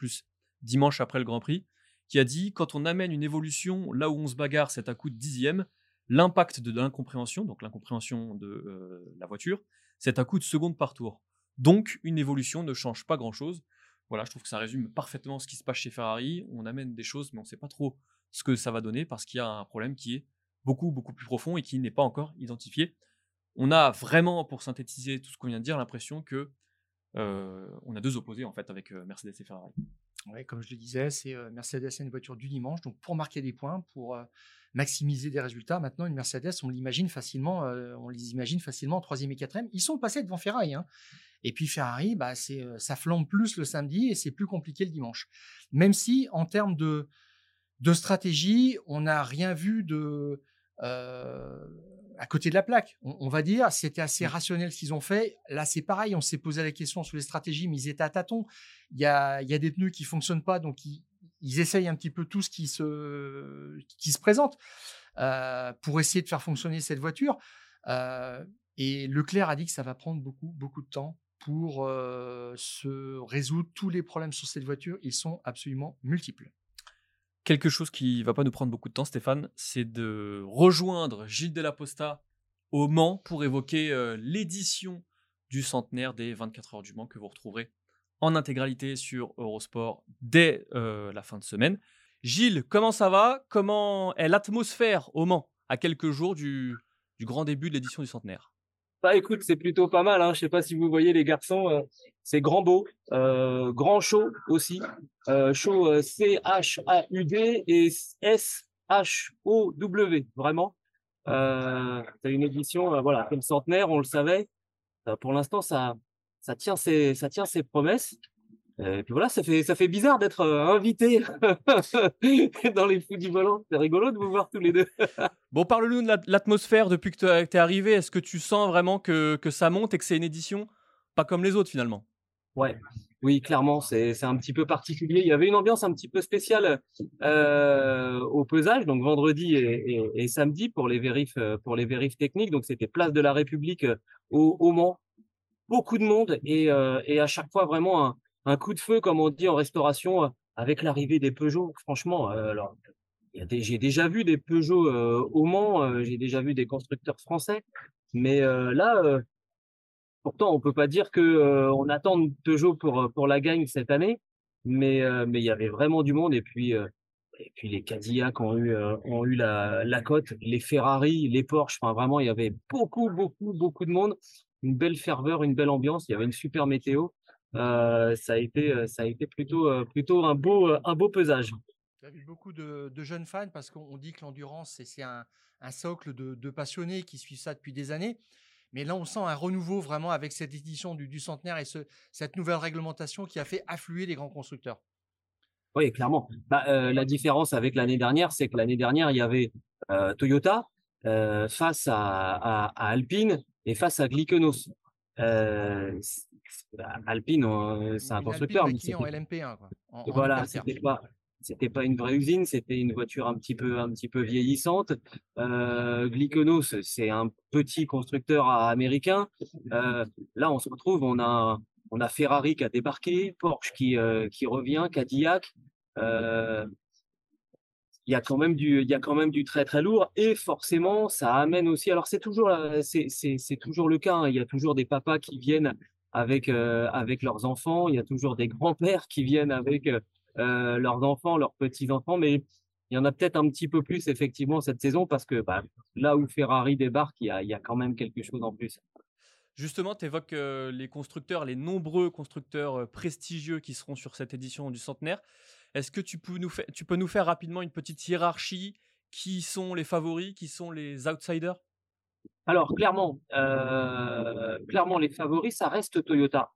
dimanche après le Grand Prix qui a dit quand on amène une évolution là où on se bagarre, c'est à coup de dixième, l'impact de l'incompréhension, donc l'incompréhension de euh, la voiture, c'est à coup de seconde par tour. Donc une évolution ne change pas grand-chose. Voilà, je trouve que ça résume parfaitement ce qui se passe chez Ferrari. On amène des choses, mais on ne sait pas trop ce que ça va donner parce qu'il y a un problème qui est beaucoup, beaucoup plus profond et qui n'est pas encore identifié. On a vraiment, pour synthétiser tout ce qu'on vient de dire, l'impression que euh, on a deux opposés en fait avec euh, Mercedes et Ferrari. Ouais, comme je le disais, c'est Mercedes, c'est une voiture du dimanche, donc pour marquer des points, pour maximiser des résultats. Maintenant, une Mercedes, on l'imagine facilement, on les imagine facilement en troisième et quatrième. Ils sont passés devant Ferrari, hein. Et puis Ferrari, bah, c'est, ça flambe plus le samedi et c'est plus compliqué le dimanche. Même si, en termes de, de stratégie, on n'a rien vu de à côté de la plaque. On, va dire, c'était assez mmh. rationnel ce qu'ils ont fait. Là, c'est pareil. On s'est posé la question sur les stratégies, mais ils étaient à tâtons. Il y a, il y a des pneus qui fonctionnent pas, donc ils, essayent un petit peu tout ce qui se, qui se présente euh, pour essayer de faire fonctionner cette voiture. Euh, et Leclerc a dit que ça va prendre beaucoup, beaucoup de temps pour euh, se résoudre tous les problèmes sur cette voiture. Ils sont absolument multiples. Quelque chose qui va pas nous prendre beaucoup de temps, Stéphane, c'est de rejoindre Gilles Delaposta au Mans pour évoquer euh, l'édition du centenaire des 24 heures du Mans que vous retrouverez en intégralité sur Eurosport dès euh, la fin de semaine. Gilles, comment ça va? Comment est l'atmosphère au Mans à quelques jours du grand début de l'édition du centenaire? Bah écoute, c'est plutôt pas mal. Hein. Je sais pas si vous voyez les garçons, euh, c'est grand beau, euh, grand chaud aussi, euh, chaud euh, C H A U D et S H O W. Vraiment, une édition, comme centenaire, on le savait. pour l'instant, ça, ça tient ses promesses. Et puis voilà, ça fait, ça fait bizarre d'être euh, invité dans les fous du volant. C'est rigolo de vous voir tous les deux. bon, parle-nous de l'atmosphère depuis que tu es arrivé. Est-ce que tu sens vraiment que, que ça monte et que c'est une édition? Pas comme les autres finalement Ouais, oui, clairement, c'est un petit peu particulier. Il y avait une ambiance un petit peu spéciale euh, au pesage, donc vendredi et, et, samedi pour les vérifs, euh, pour les vérifs techniques. Donc c'était place de la République au, au Mans, beaucoup de monde et, euh, et à chaque fois vraiment un, un coup de feu, comme on dit en restauration, euh, avec l'arrivée des Peugeot. Franchement, euh, alors j'ai déjà vu des Peugeot euh, au Mans, j'ai déjà vu des constructeurs français, mais là, pourtant, on peut pas dire que on attend Peugeot pour pour la gagne cette année, mais mais il y avait vraiment du monde et puis et puis les Cadillac ont eu, ont eu la, la cote, les Ferrari, les Porsche. Enfin, vraiment, il y avait beaucoup, beaucoup, beaucoup de monde. Une belle ferveur, une belle ambiance. Il y avait une super météo. Ça a été, ça a été plutôt, plutôt un beau, un beau pesage. Tu as vu beaucoup de, de, jeunes fans parce qu'on dit que l'endurance, c'est un, un, socle de, de, passionnés qui suivent ça depuis des années. Mais là, on sent un renouveau vraiment avec cette édition du, du centenaire et ce, cette nouvelle réglementation qui a fait affluer les grands constructeurs. Oui, clairement. Bah, euh, la différence avec l'année dernière, c'est que l'année dernière, il y avait euh, Toyota euh, face à, à, à, Alpine et face à Glykenos. Euh, Alpine, c'est un constructeur. Alpine, mais en LMP1, quoi. En, voilà, c'était pas, c'était pas une vraie usine, c'était une voiture un petit peu, un petit peu vieillissante. Euh, Glyconos, c'est un petit constructeur américain. Euh, là, on se retrouve, on a, on a Ferrari qui a débarqué, Porsche qui, euh, qui revient, Cadillac. Euh, il y a quand même du, il y a quand même du très très lourd et forcément, ça amène aussi. Alors c'est toujours, c'est, c'est, toujours le cas. Hein. il y a toujours des papas qui viennent avec euh, avec leurs enfants. Il y a toujours des grands-pères qui viennent avec euh, leurs enfants, leurs petits-enfants, mais il y en a peut-être un petit peu plus effectivement cette saison parce que bah, là où Ferrari débarque, il y, a, il y a quand même quelque chose en plus. Justement, tu évoques euh, les constructeurs, les nombreux constructeurs euh, prestigieux qui seront sur cette édition du centenaire. Est-ce que tu peux, nous faire, rapidement une petite hiérarchie? Qui sont les favoris? Qui sont les outsiders? Alors, clairement, euh, clairement, les favoris, ça reste Toyota.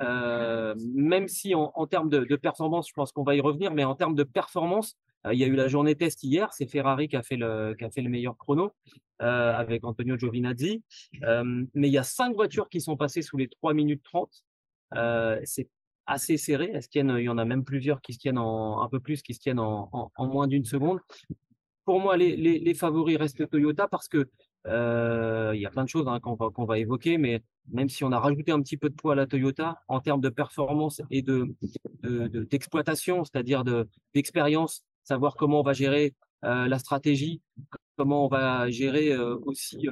Euh, même si en, termes de, performance, je pense qu'on va y revenir, mais en termes de performance, euh, il y a eu la journée test hier, c'est Ferrari qui a fait le, meilleur chrono avec Antonio Giovinazzi. Mais il y a cinq voitures qui sont passées sous les 3 minutes 30. c'est assez serré. Est-ce qu'il y, en a même plusieurs qui se tiennent en un peu plus, qui se tiennent en, en, moins d'une seconde. Pour moi, les, les, favoris restent Toyota parce que il y a plein de choses hein, qu'on va, qu'on va évoquer, mais même si on a rajouté un petit peu de poids à la Toyota en termes de performance et de, d'exploitation, de, c'est-à-dire de, d'expérience, savoir comment on va gérer la stratégie, comment on va gérer aussi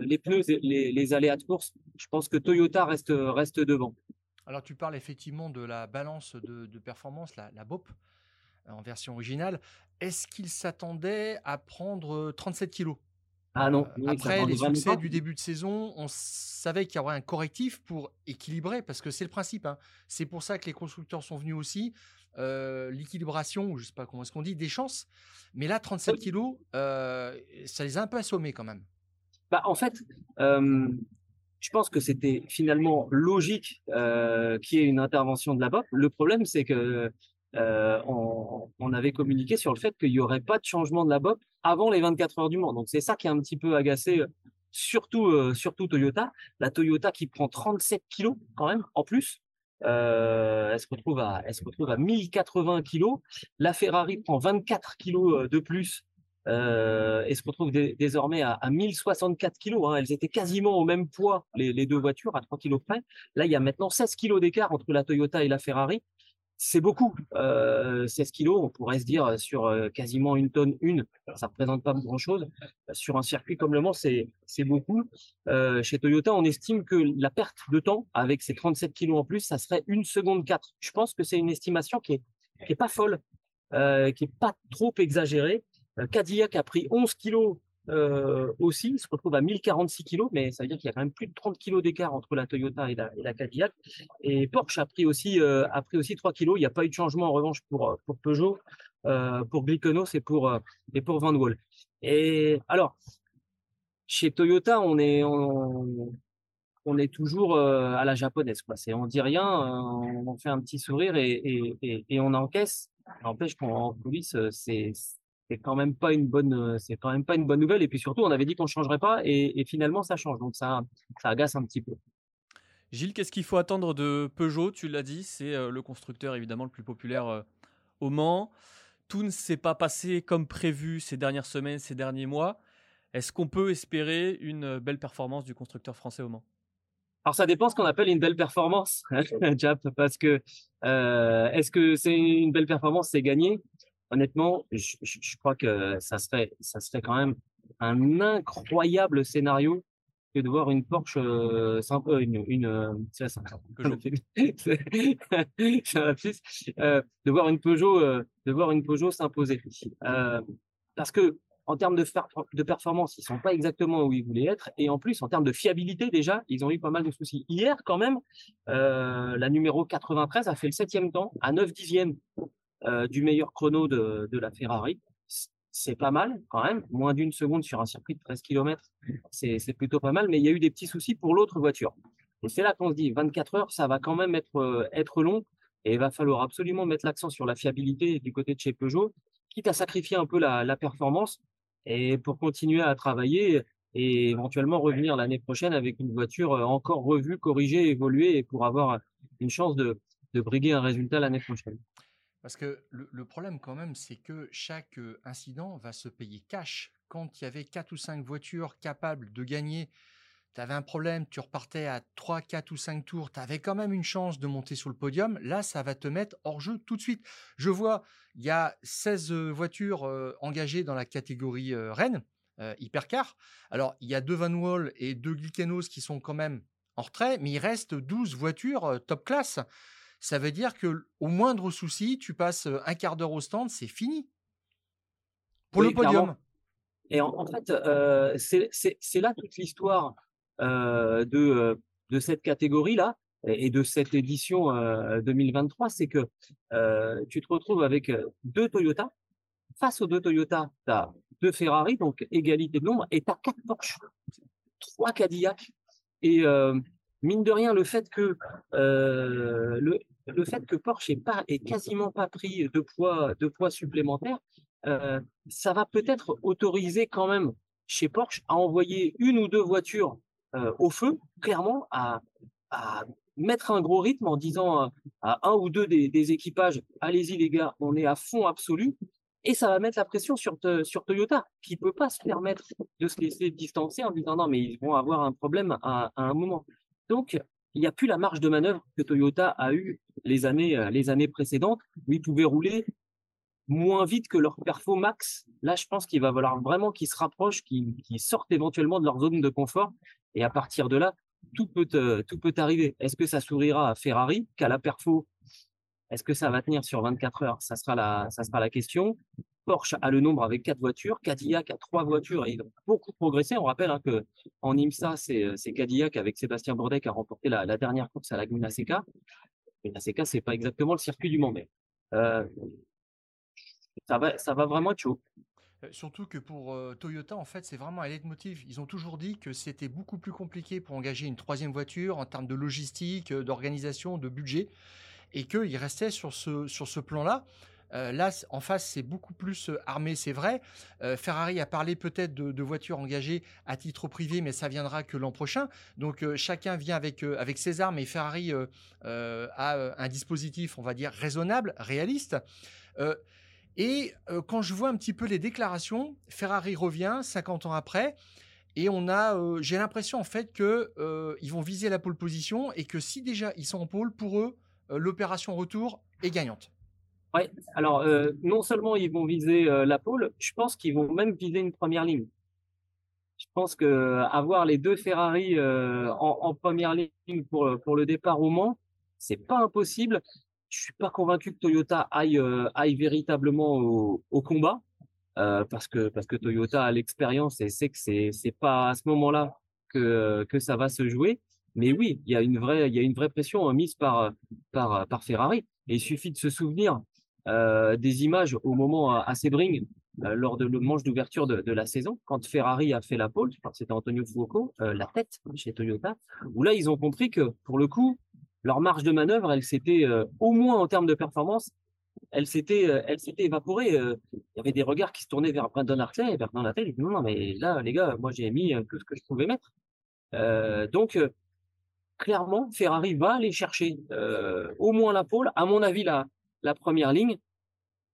les pneus, les, les aléas de course. Je pense que Toyota reste, reste devant. Alors tu parles effectivement de la balance de, de performance, la, la BOP en version originale. Est-ce qu'il s'attendait à prendre 37 kilos? Ah non. Euh, après les succès du début de saison, on savait qu'il y aurait un correctif pour équilibrer, parce que c'est le principe. Hein. C'est pour ça que les constructeurs sont venus aussi. Euh, L'équilibration, je sais pas comment est-ce qu'on dit, des chances. Mais là, 37 kilos, euh, ça les a un peu assommés quand même. Bah, en fait, euh, je pense que c'était finalement logique euh, qu'il y ait une intervention de la BOP. Le problème, c'est que euh, on, on, avait communiqué sur le fait qu'il n'y aurait pas de changement de la BOP avant les 24 heures du Mans. Donc c'est ça qui a un petit peu agacé, euh, surtout surtout Toyota. La Toyota qui prend 37 kilos quand même en plus. Elle se retrouve à elle se retrouve à 1080 kilos. La Ferrari prend 24 kilos de plus euh, et se retrouve désormais à, à 1064 kilos. Hein. Elles étaient quasiment au même poids, les, deux voitures, à 3 kilos près. Là, il y a maintenant 16 kilos d'écart entre la Toyota et la Ferrari c'est beaucoup. Euh, 16 kilos, on pourrait se dire sur euh, quasiment une tonne une, ça représente pas grand-chose. Sur un circuit comme Le Mans, c'est beaucoup. Euh, chez Toyota, on estime que la perte de temps avec ces 37 kilos en plus, ça serait une seconde 4. Je pense que c'est une estimation qui est qui est pas folle, euh, qui est pas trop exagérée. Euh, Cadillac a pris 11 kilos euh, aussi, il se retrouve à 1046 kilos, mais ça veut dire qu'il y a quand même plus de 30 kilos d'écart entre la Toyota et la, Cadillac. Et Porsche a pris aussi euh, a pris aussi 3 kilos. Il n'y a pas eu de changement en revanche pour pour Peugeot, pour Glykenos et pour et Van Wall. Et alors chez Toyota, on est on, est toujours à la japonaise quoi. C'est on dit rien, on fait un petit sourire et et, et, et on encaisse. N'empêche qu'en coulisses, c'est c'est quand même pas une bonne euh, c'est quand même pas une bonne nouvelle et puis surtout on avait dit qu'on changerait pas et, et, finalement ça change donc ça ça agace un petit peu. Gilles, qu'est-ce qu'il faut attendre de Peugeot? Tu l'as dit, c'est euh, le constructeur évidemment le plus populaire euh, au Mans. Tout ne s'est pas passé comme prévu ces dernières semaines, ces derniers mois. Est-ce qu'on peut espérer une belle performance du constructeur français au Mans? Alors ça dépend ce qu'on appelle une belle performance, Jap, parce que euh, est-ce que c'est une belle performance, c'est gagné honnêtement, je, je, crois que ça serait, ça serait quand même un incroyable scénario que de voir une Porsche euh, sympa, une, une euh, ça, euh, de voir une Peugeot, euh, de voir une Peugeot s'imposer. Euh, parce que en termes de, de performance, ils sont pas exactement où ils voulaient être, et en plus en termes de fiabilité déjà, ils ont eu pas mal de soucis. Hier, quand même, la numéro 93 a fait le septième temps à 9 dixièmes euh, du meilleur chrono de, de la Ferrari c'est pas mal quand même. Moins d'une seconde sur un circuit de 13 km, c'est plutôt pas mal. Mais il y a eu des petits soucis pour l'autre voiture. Et c'est là qu'on se dit, 24 heures, ça va quand même être, euh, être long. Et il va falloir absolument mettre l'accent sur la fiabilité du côté de chez Peugeot, quitte à sacrifier un peu la, la performance et pour continuer à travailler et éventuellement revenir l'année prochaine avec une voiture euh, encore revue, corrigée, évoluée et pour avoir une chance de, de briguer un résultat l'année prochaine. Parce que le, problème quand même, c'est que chaque incident va se payer cash. Quand il y avait quatre ou cinq voitures capables de gagner, tu avais un problème, tu repartais à 3, 4 ou 5 tours, tu avais quand même une chance de monter sur le podium. Là, ça va te mettre hors jeu tout de suite. Je vois, il y a 16 voitures engagées dans la catégorie Rennes, hypercar. Alors, il y a deux Van Wall et deux Glickenos qui sont quand même en retrait, mais il reste 12 voitures top classe ça veut dire que au moindre souci, tu passes un quart d'heure au stand, c'est fini. Pour le podium. Et en, fait, euh, c'est là toute l'histoire euh, de, de cette catégorie-là et de cette édition 2023, c'est que tu te retrouves avec deux Toyota. Face aux deux Toyota, tu as deux Ferrari, donc égalité de nombre, et tu as quatre Porsche, trois Cadillac. Et mine de rien, le fait que le, le, fait que Porsche ait pas ait quasiment pas pris de poids supplémentaire, euh, ça va peut-être autoriser quand même chez Porsche à envoyer une ou deux voitures euh, au feu, clairement à, mettre un gros rythme en disant à, un ou deux des, équipages allez-y les gars, on est à fond absolu. Et ça va mettre la pression sur, Toyota, qui peut pas se permettre de se laisser distancer en disant non, mais ils vont avoir un problème à, à un moment. Donc, il n'y a plus la marge de manœuvre que Toyota a eu les années, euh, précédentes, où ils pouvaient rouler moins vite que leur perfo max. Là, je pense qu'il va falloir vraiment qu'ils se rapprochent, qu'ils sortent éventuellement de leur zone de confort. Et à partir de là, tout peut, euh, arriver. Est-ce que ça sourira à Ferrari qu'à la perfo Est-ce que ça va tenir sur 24 heures? Ça ça sera la question. Porsche a le nombre avec quatre voitures, Cadillac a trois voitures et ils ont beaucoup progressé. On rappelle hein, que en IMSA, c'est Cadillac avec Sébastien Bourdais qui a remporté la, dernière course à la Laguna Seca. Laguna Seca, c'est pas exactement le circuit du Mans, mais euh, ça va, ça va vraiment être chaud. Euh, surtout que pour euh, Toyota, en fait, c'est vraiment un leitmotiv. Ils ont toujours dit que c'était beaucoup plus compliqué pour engager une troisième voiture en termes de logistique, d'organisation, de budget, et qu'ils restaient sur ce, sur ce plan-là. Euh, là, en face, c'est beaucoup plus euh, armé, c'est vrai. Euh, Ferrari a parlé peut-être de, voitures engagées à titre privé, mais ça viendra que l'an prochain. Donc chacun vient avec, avec ses armes et Ferrari a un dispositif, on va dire, raisonnable, réaliste. et quand je vois un petit peu les déclarations, Ferrari revient 50 ans après. Et on a, j'ai l'impression en fait que ils vont viser la pole position et que si déjà ils sont en pole, pour eux, l'opération retour est gagnante. Oui, alors euh, non seulement ils vont viser euh, la pole, je pense qu'ils vont même viser une première ligne. Je pense que euh, avoir les deux Ferrari en, première ligne pour pour le départ au Mans, c'est pas impossible. Je suis pas convaincu que Toyota aille aille véritablement au, au combat parce que parce que Toyota a l'expérience et sait que c'est c'est pas à ce moment-là que que ça va se jouer. Mais oui, il y a une vraie il y a une vraie pression mise par par par Ferrari. Et il suffit de se souvenir des images au moment à, Sebring, euh, lors de le manche d'ouverture de, la saison, quand Ferrari a fait la pole, c'était Antonio Fuoco, euh, la tête chez Toyota, où là ils ont compris que pour le coup, leur marge de manœuvre, elle s'était au moins en termes de performance, elle s'était, elle s'était évaporée. Il y avait des regards qui se tournaient vers Brandon Hartley et Bernard Lattel. Il dit non, non, mais là, les gars, moi j'ai mis tout ce que je pouvais mettre. donc clairement, Ferrari va aller chercher au moins la pole. À mon avis, là, la première ligne.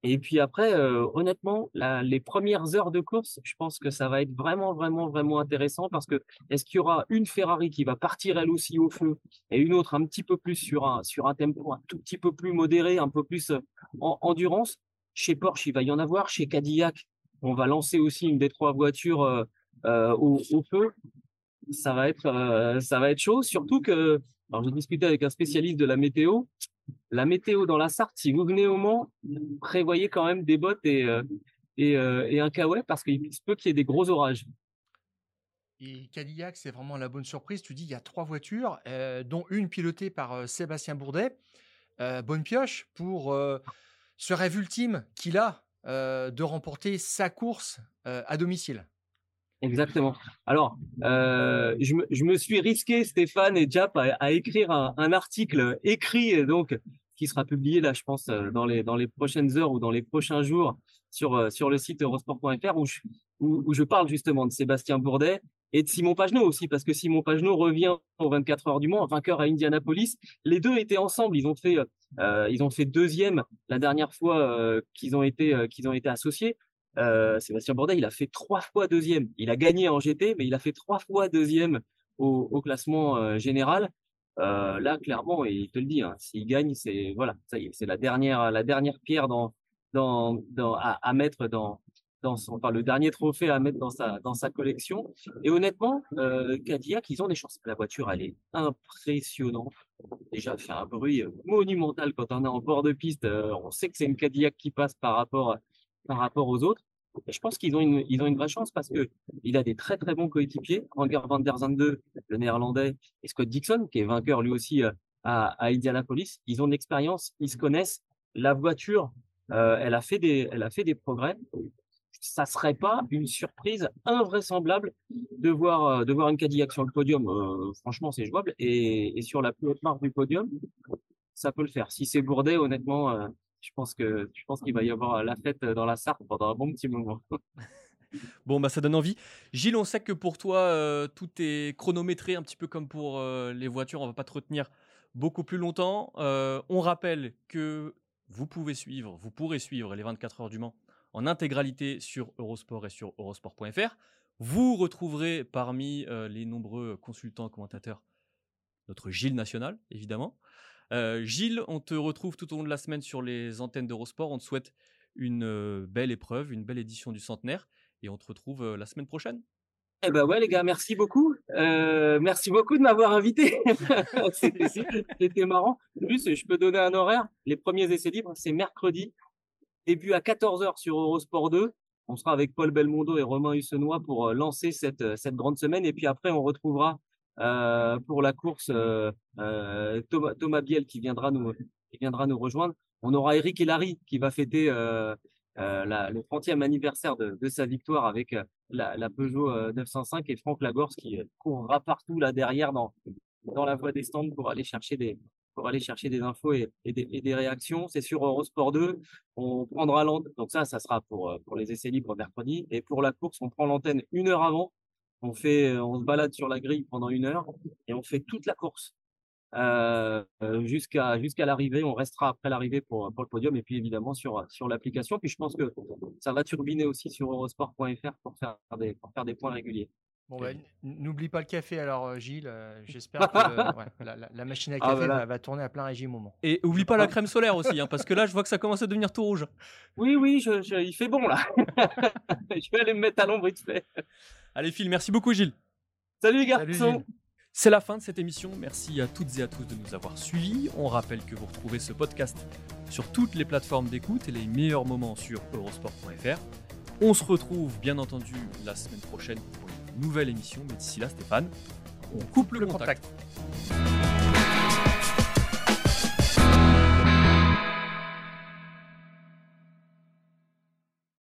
Et puis après, euh, honnêtement, les premières heures de course, je pense que ça va être vraiment, vraiment, vraiment intéressant parce que est-ce qu'il y aura une Ferrari qui va partir elle aussi au feu et une autre un petit peu plus sur un, sur un tempo un tout petit peu plus modéré, un peu plus euh, en endurance? Chez Porsche, il va y en avoir. Chez Cadillac, on va lancer aussi une des trois voitures euh, au, au, feu. ça va être, ça va être chaud. Surtout que, alors j'ai discuté avec un spécialiste de la météo. La météo dans la Sarthe, si vous venez au Mans, prévoyez quand même des bottes et, et, et un kawaii parce qu'il se peut qu'il y ait des gros orages. Et Cadillac, c'est vraiment la bonne surprise. Tu dis, il y a trois voitures, dont une pilotée par Sébastien Bourdet. bonne pioche pour ce rêve ultime qu'il a de remporter sa course à domicile. Exactement. Alors, je, me, je, me, suis risqué, Stéphane et Jap, à, écrire un, article écrit, donc, qui sera publié là, je pense, dans les, dans les prochaines heures ou dans les prochains jours sur, sur le site eurosport.fr où je, où, je parle justement de Sébastien Bourdet et de Simon Pagenaud aussi, parce que Simon Pagenaud revient aux 24 heures du Mans, vainqueur à Indianapolis. Les deux étaient ensemble, ils ont fait, euh, ils ont fait deuxième la dernière fois euh, qu'ils ont euh, qu'ils ont été associés. Euh, Sébastien Bourdet, il a fait trois fois deuxième. Il a gagné en GT, mais il a fait trois fois deuxième au, classement euh, général. là, clairement, et il te le dit, hein, s'il gagne, c'est voilà, ça y est, c'est la dernière, la dernière pierre à, à mettre dans dans son, enfin, le dernier trophée à mettre dans sa, dans sa collection. Et honnêtement, euh, Cadillac, ils ont des chances. La voiture, elle est impressionnante. Déjà, elle fait un bruit monumental quand on est en bord de piste. Euh, on sait que c'est une Cadillac qui passe par rapport, par rapport aux autres. Je pense qu'ils ont une, ils ont une vraie chance parce que il a des très très bons coéquipiers. Ranger van der Zande, le néerlandais, et Scott Dixon, qui est vainqueur lui aussi euh, à, Indianapolis. Ils ont de l'expérience, ils se connaissent. La voiture, euh, elle a fait des, elle a fait des progrès ça serait pas une surprise invraisemblable de voir euh, de voir une Cadillac sur le podium. Franchement, c'est jouable et, sur la plus haute marque du podium, ça peut le faire. Si c'est Bourdet, honnêtement, je pense que qu'il va y avoir la fête dans la Sarthe pendant un bon petit moment. Bon, bah ça donne envie. Gilles, on sait que pour toi, euh, tout est chronométré, un petit peu comme pour euh, les voitures. On va pas te retenir beaucoup plus longtemps. Euh, on rappelle que vous pouvez suivre, vous pourrez suivre les 24 heures du Mans en intégralité sur Eurosport et sur eurosport.fr. Vous retrouverez parmi euh, les nombreux consultants commentateurs notre Gilles National, évidemment. Euh, Gilles, on te retrouve tout au long de la semaine sur les antennes d'Eurosport. On te souhaite une belle épreuve, une belle édition du centenaire. Et on te retrouve la semaine prochaine. Eh ben ouais les gars, merci beaucoup. Euh, merci beaucoup de m'avoir invité. C'était marrant. En plus, je peux donner un horaire. Les premiers essais libres, c'est mercredi début à 14h sur Eurosport 2. On sera avec Paul Belmondo et Romain Hussenois pour lancer cette, cette grande semaine. Et puis après, on retrouvera euh, pour la course euh, euh, Thomas, Biel qui viendra nous rejoindre. On aura Eric Larry qui va fêter le 30e anniversaire de, sa victoire avec la, Peugeot 905 et Franck Lagorce qui courra partout là derrière dans la voie des stands pour aller chercher des infos et, des, réactions. C'est sur Eurosport 2. On prendra l'antenne. Donc ça, ça sera pour les essais libres mercredi. Et pour la course, on prend l'antenne une heure avant. On fait, euh, on se balade sur la grille pendant une heure et on fait toute la course euh, jusqu'à jusqu'à l'arrivée. On restera après l'arrivée pour, pour le podium et puis évidemment sur sur l'application. Puis je pense que ça va turbiner aussi sur eurosport.fr pour faire des pour faire des points réguliers. Bon, bah, n'oublie pas le café alors, euh, Gilles. Euh, j'espère que ouais, la, la, machine à café ah, voilà. va, va, tourner à plein régime au moment. Et oublie pas la crème solaire aussi, hein, parce que là, je vois que ça commence à devenir tout rouge. Oui, oui, je, je, il fait bon là. je vais aller me mettre à l'ombre vite fait. Allez, Phil, merci beaucoup, Gilles. Salut les garçons. C'est la fin de cette émission. Merci à toutes et à tous de nous avoir suivis. On rappelle que vous retrouvez ce podcast sur toutes les plateformes d'écoute et les meilleurs moments sur eurosport.fr. On se retrouve bien entendu la semaine prochaine pour nouvelle émission. Mais d'ici là, Stéphane, on coupe le, contact.